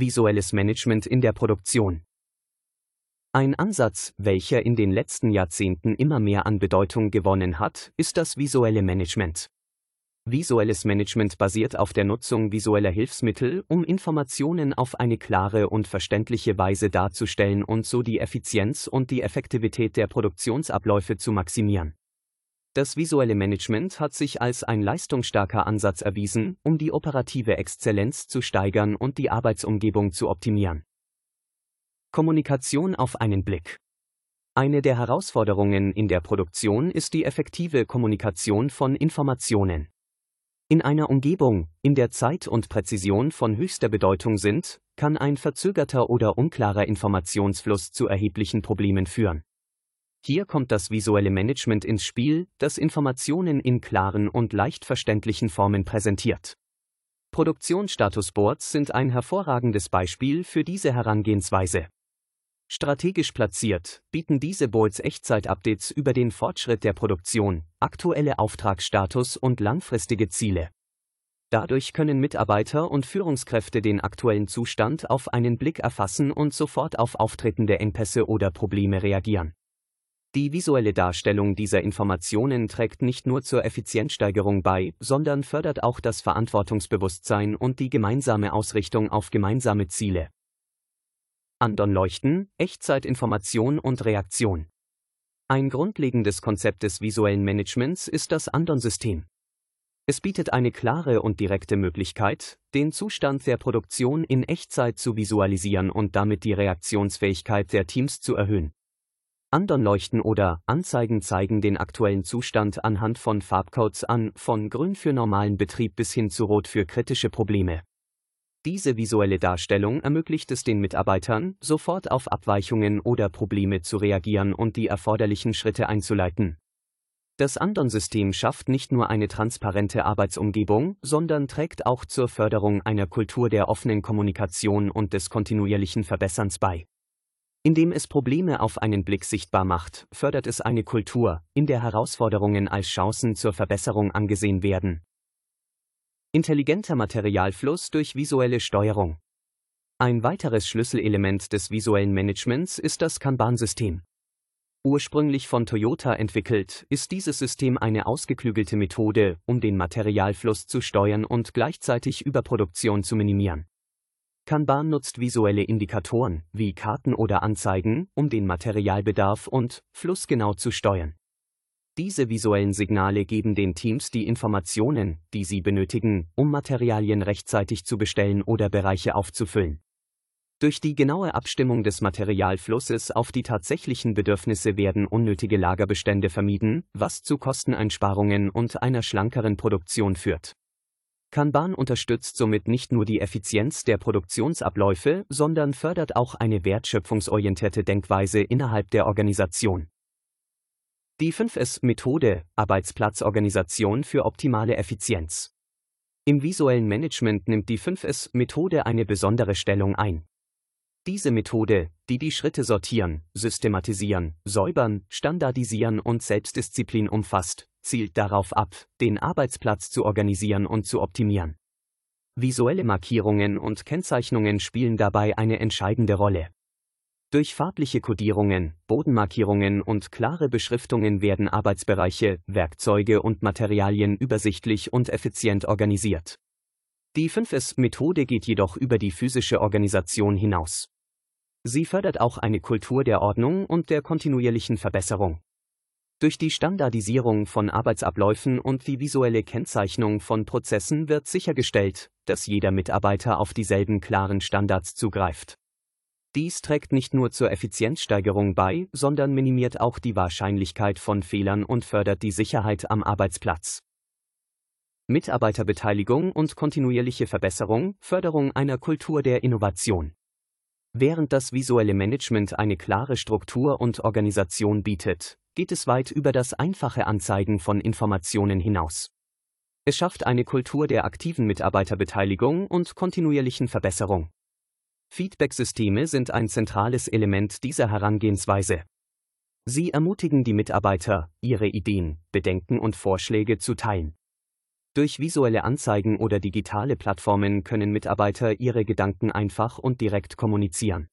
Visuelles Management in der Produktion. Ein Ansatz, welcher in den letzten Jahrzehnten immer mehr an Bedeutung gewonnen hat, ist das visuelle Management. Visuelles Management basiert auf der Nutzung visueller Hilfsmittel, um Informationen auf eine klare und verständliche Weise darzustellen und so die Effizienz und die Effektivität der Produktionsabläufe zu maximieren. Das visuelle Management hat sich als ein leistungsstarker Ansatz erwiesen, um die operative Exzellenz zu steigern und die Arbeitsumgebung zu optimieren. Kommunikation auf einen Blick. Eine der Herausforderungen in der Produktion ist die effektive Kommunikation von Informationen. In einer Umgebung, in der Zeit und Präzision von höchster Bedeutung sind, kann ein verzögerter oder unklarer Informationsfluss zu erheblichen Problemen führen. Hier kommt das visuelle Management ins Spiel, das Informationen in klaren und leicht verständlichen Formen präsentiert. Produktionsstatusboards sind ein hervorragendes Beispiel für diese Herangehensweise. Strategisch platziert, bieten diese Boards Echtzeit-Updates über den Fortschritt der Produktion, aktuelle Auftragsstatus und langfristige Ziele. Dadurch können Mitarbeiter und Führungskräfte den aktuellen Zustand auf einen Blick erfassen und sofort auf auftretende Engpässe oder Probleme reagieren. Die visuelle Darstellung dieser Informationen trägt nicht nur zur Effizienzsteigerung bei, sondern fördert auch das Verantwortungsbewusstsein und die gemeinsame Ausrichtung auf gemeinsame Ziele. Andon Leuchten, Echtzeitinformation und Reaktion. Ein grundlegendes Konzept des visuellen Managements ist das Andon-System. Es bietet eine klare und direkte Möglichkeit, den Zustand der Produktion in Echtzeit zu visualisieren und damit die Reaktionsfähigkeit der Teams zu erhöhen. Andern leuchten oder Anzeigen zeigen den aktuellen Zustand anhand von Farbcodes an, von grün für normalen Betrieb bis hin zu rot für kritische Probleme. Diese visuelle Darstellung ermöglicht es den Mitarbeitern, sofort auf Abweichungen oder Probleme zu reagieren und die erforderlichen Schritte einzuleiten. Das Andon-System schafft nicht nur eine transparente Arbeitsumgebung, sondern trägt auch zur Förderung einer Kultur der offenen Kommunikation und des kontinuierlichen Verbesserns bei. Indem es Probleme auf einen Blick sichtbar macht, fördert es eine Kultur, in der Herausforderungen als Chancen zur Verbesserung angesehen werden. Intelligenter Materialfluss durch visuelle Steuerung. Ein weiteres Schlüsselelement des visuellen Managements ist das Kanban-System. Ursprünglich von Toyota entwickelt, ist dieses System eine ausgeklügelte Methode, um den Materialfluss zu steuern und gleichzeitig Überproduktion zu minimieren. Kanban nutzt visuelle Indikatoren, wie Karten oder Anzeigen, um den Materialbedarf und Fluss genau zu steuern. Diese visuellen Signale geben den Teams die Informationen, die sie benötigen, um Materialien rechtzeitig zu bestellen oder Bereiche aufzufüllen. Durch die genaue Abstimmung des Materialflusses auf die tatsächlichen Bedürfnisse werden unnötige Lagerbestände vermieden, was zu Kosteneinsparungen und einer schlankeren Produktion führt. Kanban unterstützt somit nicht nur die Effizienz der Produktionsabläufe, sondern fördert auch eine wertschöpfungsorientierte Denkweise innerhalb der Organisation. Die 5S-Methode Arbeitsplatzorganisation für optimale Effizienz. Im visuellen Management nimmt die 5S-Methode eine besondere Stellung ein. Diese Methode, die die Schritte sortieren, systematisieren, säubern, standardisieren und Selbstdisziplin umfasst, zielt darauf ab, den Arbeitsplatz zu organisieren und zu optimieren. Visuelle Markierungen und Kennzeichnungen spielen dabei eine entscheidende Rolle. Durch farbliche Kodierungen, Bodenmarkierungen und klare Beschriftungen werden Arbeitsbereiche, Werkzeuge und Materialien übersichtlich und effizient organisiert. Die 5S-Methode geht jedoch über die physische Organisation hinaus. Sie fördert auch eine Kultur der Ordnung und der kontinuierlichen Verbesserung. Durch die Standardisierung von Arbeitsabläufen und die visuelle Kennzeichnung von Prozessen wird sichergestellt, dass jeder Mitarbeiter auf dieselben klaren Standards zugreift. Dies trägt nicht nur zur Effizienzsteigerung bei, sondern minimiert auch die Wahrscheinlichkeit von Fehlern und fördert die Sicherheit am Arbeitsplatz. Mitarbeiterbeteiligung und kontinuierliche Verbesserung, Förderung einer Kultur der Innovation. Während das visuelle Management eine klare Struktur und Organisation bietet, geht es weit über das einfache Anzeigen von Informationen hinaus. Es schafft eine Kultur der aktiven Mitarbeiterbeteiligung und kontinuierlichen Verbesserung. Feedback-Systeme sind ein zentrales Element dieser Herangehensweise. Sie ermutigen die Mitarbeiter, ihre Ideen, Bedenken und Vorschläge zu teilen. Durch visuelle Anzeigen oder digitale Plattformen können Mitarbeiter ihre Gedanken einfach und direkt kommunizieren.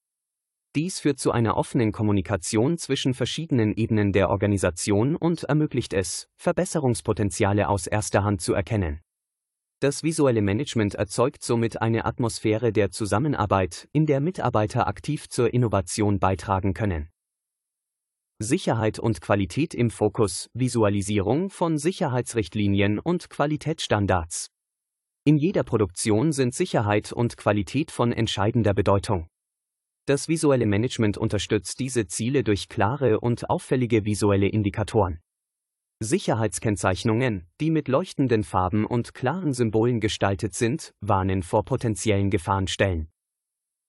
Dies führt zu einer offenen Kommunikation zwischen verschiedenen Ebenen der Organisation und ermöglicht es, Verbesserungspotenziale aus erster Hand zu erkennen. Das visuelle Management erzeugt somit eine Atmosphäre der Zusammenarbeit, in der Mitarbeiter aktiv zur Innovation beitragen können. Sicherheit und Qualität im Fokus, Visualisierung von Sicherheitsrichtlinien und Qualitätsstandards. In jeder Produktion sind Sicherheit und Qualität von entscheidender Bedeutung. Das visuelle Management unterstützt diese Ziele durch klare und auffällige visuelle Indikatoren. Sicherheitskennzeichnungen, die mit leuchtenden Farben und klaren Symbolen gestaltet sind, warnen vor potenziellen Gefahrenstellen.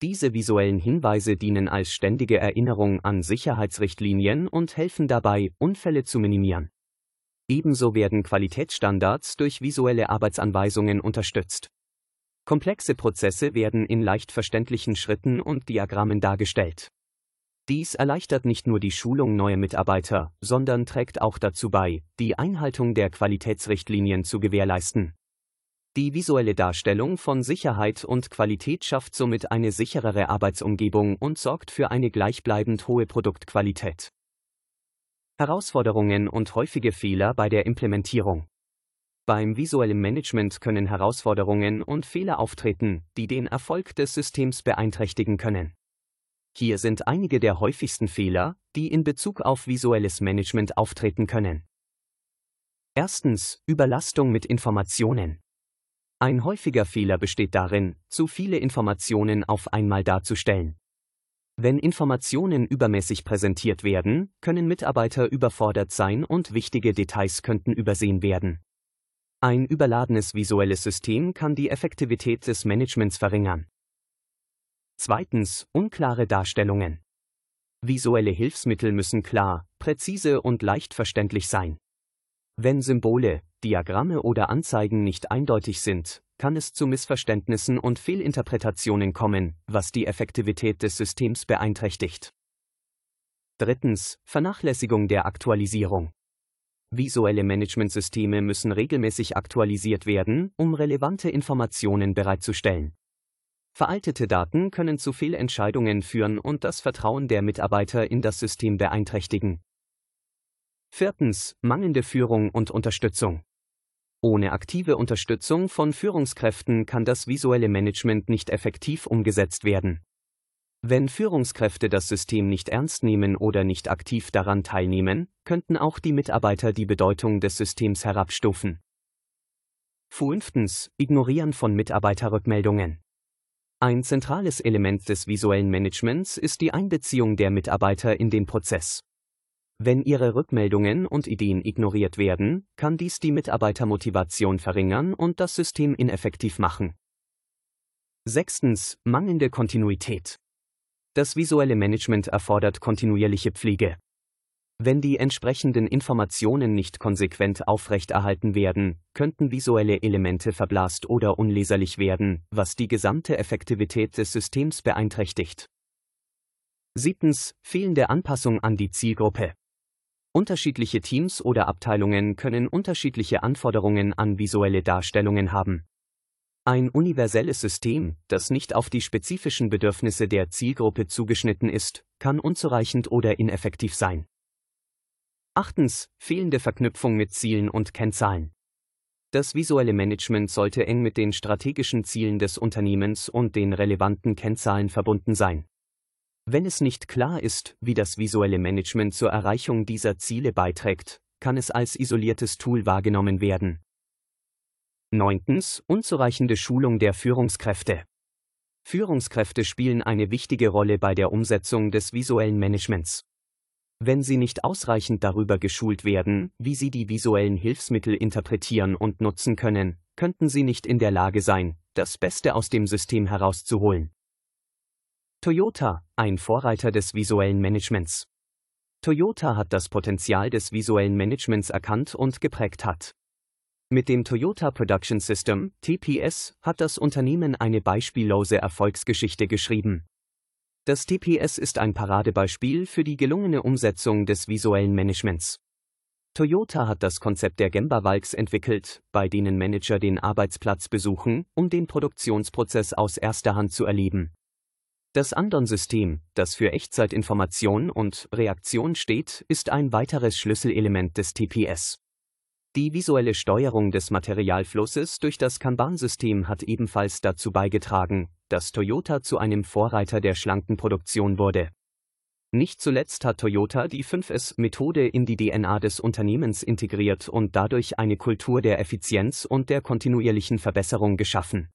Diese visuellen Hinweise dienen als ständige Erinnerung an Sicherheitsrichtlinien und helfen dabei, Unfälle zu minimieren. Ebenso werden Qualitätsstandards durch visuelle Arbeitsanweisungen unterstützt. Komplexe Prozesse werden in leicht verständlichen Schritten und Diagrammen dargestellt. Dies erleichtert nicht nur die Schulung neuer Mitarbeiter, sondern trägt auch dazu bei, die Einhaltung der Qualitätsrichtlinien zu gewährleisten. Die visuelle Darstellung von Sicherheit und Qualität schafft somit eine sicherere Arbeitsumgebung und sorgt für eine gleichbleibend hohe Produktqualität. Herausforderungen und häufige Fehler bei der Implementierung. Beim visuellen Management können Herausforderungen und Fehler auftreten, die den Erfolg des Systems beeinträchtigen können. Hier sind einige der häufigsten Fehler, die in Bezug auf visuelles Management auftreten können. Erstens Überlastung mit Informationen. Ein häufiger Fehler besteht darin, zu viele Informationen auf einmal darzustellen. Wenn Informationen übermäßig präsentiert werden, können Mitarbeiter überfordert sein und wichtige Details könnten übersehen werden. Ein überladenes visuelles System kann die Effektivität des Managements verringern. Zweitens, unklare Darstellungen. Visuelle Hilfsmittel müssen klar, präzise und leicht verständlich sein. Wenn Symbole, Diagramme oder Anzeigen nicht eindeutig sind, kann es zu Missverständnissen und Fehlinterpretationen kommen, was die Effektivität des Systems beeinträchtigt. Drittens, Vernachlässigung der Aktualisierung. Visuelle Managementsysteme müssen regelmäßig aktualisiert werden, um relevante Informationen bereitzustellen. Veraltete Daten können zu Fehlentscheidungen führen und das Vertrauen der Mitarbeiter in das System beeinträchtigen. Viertens. Mangelnde Führung und Unterstützung. Ohne aktive Unterstützung von Führungskräften kann das visuelle Management nicht effektiv umgesetzt werden. Wenn Führungskräfte das System nicht ernst nehmen oder nicht aktiv daran teilnehmen, könnten auch die Mitarbeiter die Bedeutung des Systems herabstufen. Fünftens. Ignorieren von Mitarbeiterrückmeldungen. Ein zentrales Element des visuellen Managements ist die Einbeziehung der Mitarbeiter in den Prozess. Wenn ihre Rückmeldungen und Ideen ignoriert werden, kann dies die Mitarbeitermotivation verringern und das System ineffektiv machen. Sechstens. Mangelnde Kontinuität. Das visuelle Management erfordert kontinuierliche Pflege. Wenn die entsprechenden Informationen nicht konsequent aufrechterhalten werden, könnten visuelle Elemente verblasst oder unleserlich werden, was die gesamte Effektivität des Systems beeinträchtigt. Siebtens. Fehlende Anpassung an die Zielgruppe. Unterschiedliche Teams oder Abteilungen können unterschiedliche Anforderungen an visuelle Darstellungen haben. Ein universelles System, das nicht auf die spezifischen Bedürfnisse der Zielgruppe zugeschnitten ist, kann unzureichend oder ineffektiv sein. Achtens, fehlende Verknüpfung mit Zielen und Kennzahlen. Das visuelle Management sollte eng mit den strategischen Zielen des Unternehmens und den relevanten Kennzahlen verbunden sein. Wenn es nicht klar ist, wie das visuelle Management zur Erreichung dieser Ziele beiträgt, kann es als isoliertes Tool wahrgenommen werden. Neuntens, unzureichende Schulung der Führungskräfte. Führungskräfte spielen eine wichtige Rolle bei der Umsetzung des visuellen Managements. Wenn sie nicht ausreichend darüber geschult werden, wie sie die visuellen Hilfsmittel interpretieren und nutzen können, könnten sie nicht in der Lage sein, das Beste aus dem System herauszuholen. Toyota, ein Vorreiter des visuellen Managements. Toyota hat das Potenzial des visuellen Managements erkannt und geprägt hat. Mit dem Toyota Production System, TPS, hat das Unternehmen eine beispiellose Erfolgsgeschichte geschrieben. Das TPS ist ein Paradebeispiel für die gelungene Umsetzung des visuellen Managements. Toyota hat das Konzept der Gemba Walks entwickelt, bei denen Manager den Arbeitsplatz besuchen, um den Produktionsprozess aus erster Hand zu erleben. Das Andon-System, das für Echtzeitinformation und Reaktion steht, ist ein weiteres Schlüsselelement des TPS. Die visuelle Steuerung des Materialflusses durch das Kanban-System hat ebenfalls dazu beigetragen, dass Toyota zu einem Vorreiter der schlanken Produktion wurde. Nicht zuletzt hat Toyota die 5S-Methode in die DNA des Unternehmens integriert und dadurch eine Kultur der Effizienz und der kontinuierlichen Verbesserung geschaffen.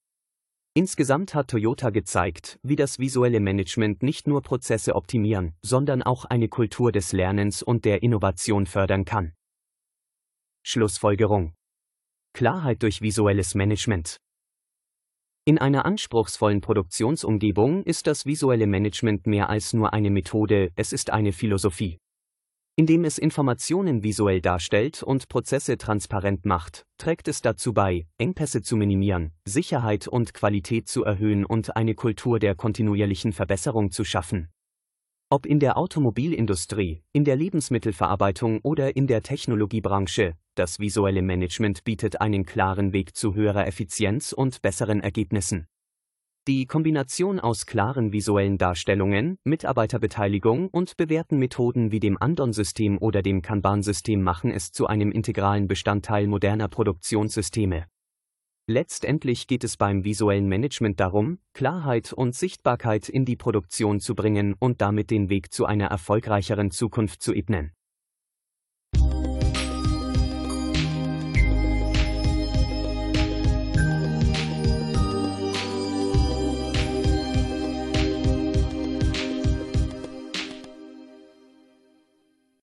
Insgesamt hat Toyota gezeigt, wie das visuelle Management nicht nur Prozesse optimieren, sondern auch eine Kultur des Lernens und der Innovation fördern kann. Schlussfolgerung Klarheit durch visuelles Management in einer anspruchsvollen Produktionsumgebung ist das visuelle Management mehr als nur eine Methode, es ist eine Philosophie. Indem es Informationen visuell darstellt und Prozesse transparent macht, trägt es dazu bei, Engpässe zu minimieren, Sicherheit und Qualität zu erhöhen und eine Kultur der kontinuierlichen Verbesserung zu schaffen. Ob in der Automobilindustrie, in der Lebensmittelverarbeitung oder in der Technologiebranche, das visuelle Management bietet einen klaren Weg zu höherer Effizienz und besseren Ergebnissen. Die Kombination aus klaren visuellen Darstellungen, Mitarbeiterbeteiligung und bewährten Methoden wie dem Andon-System oder dem Kanban-System machen es zu einem integralen Bestandteil moderner Produktionssysteme. Letztendlich geht es beim visuellen Management darum, Klarheit und Sichtbarkeit in die Produktion zu bringen und damit den Weg zu einer erfolgreicheren Zukunft zu ebnen.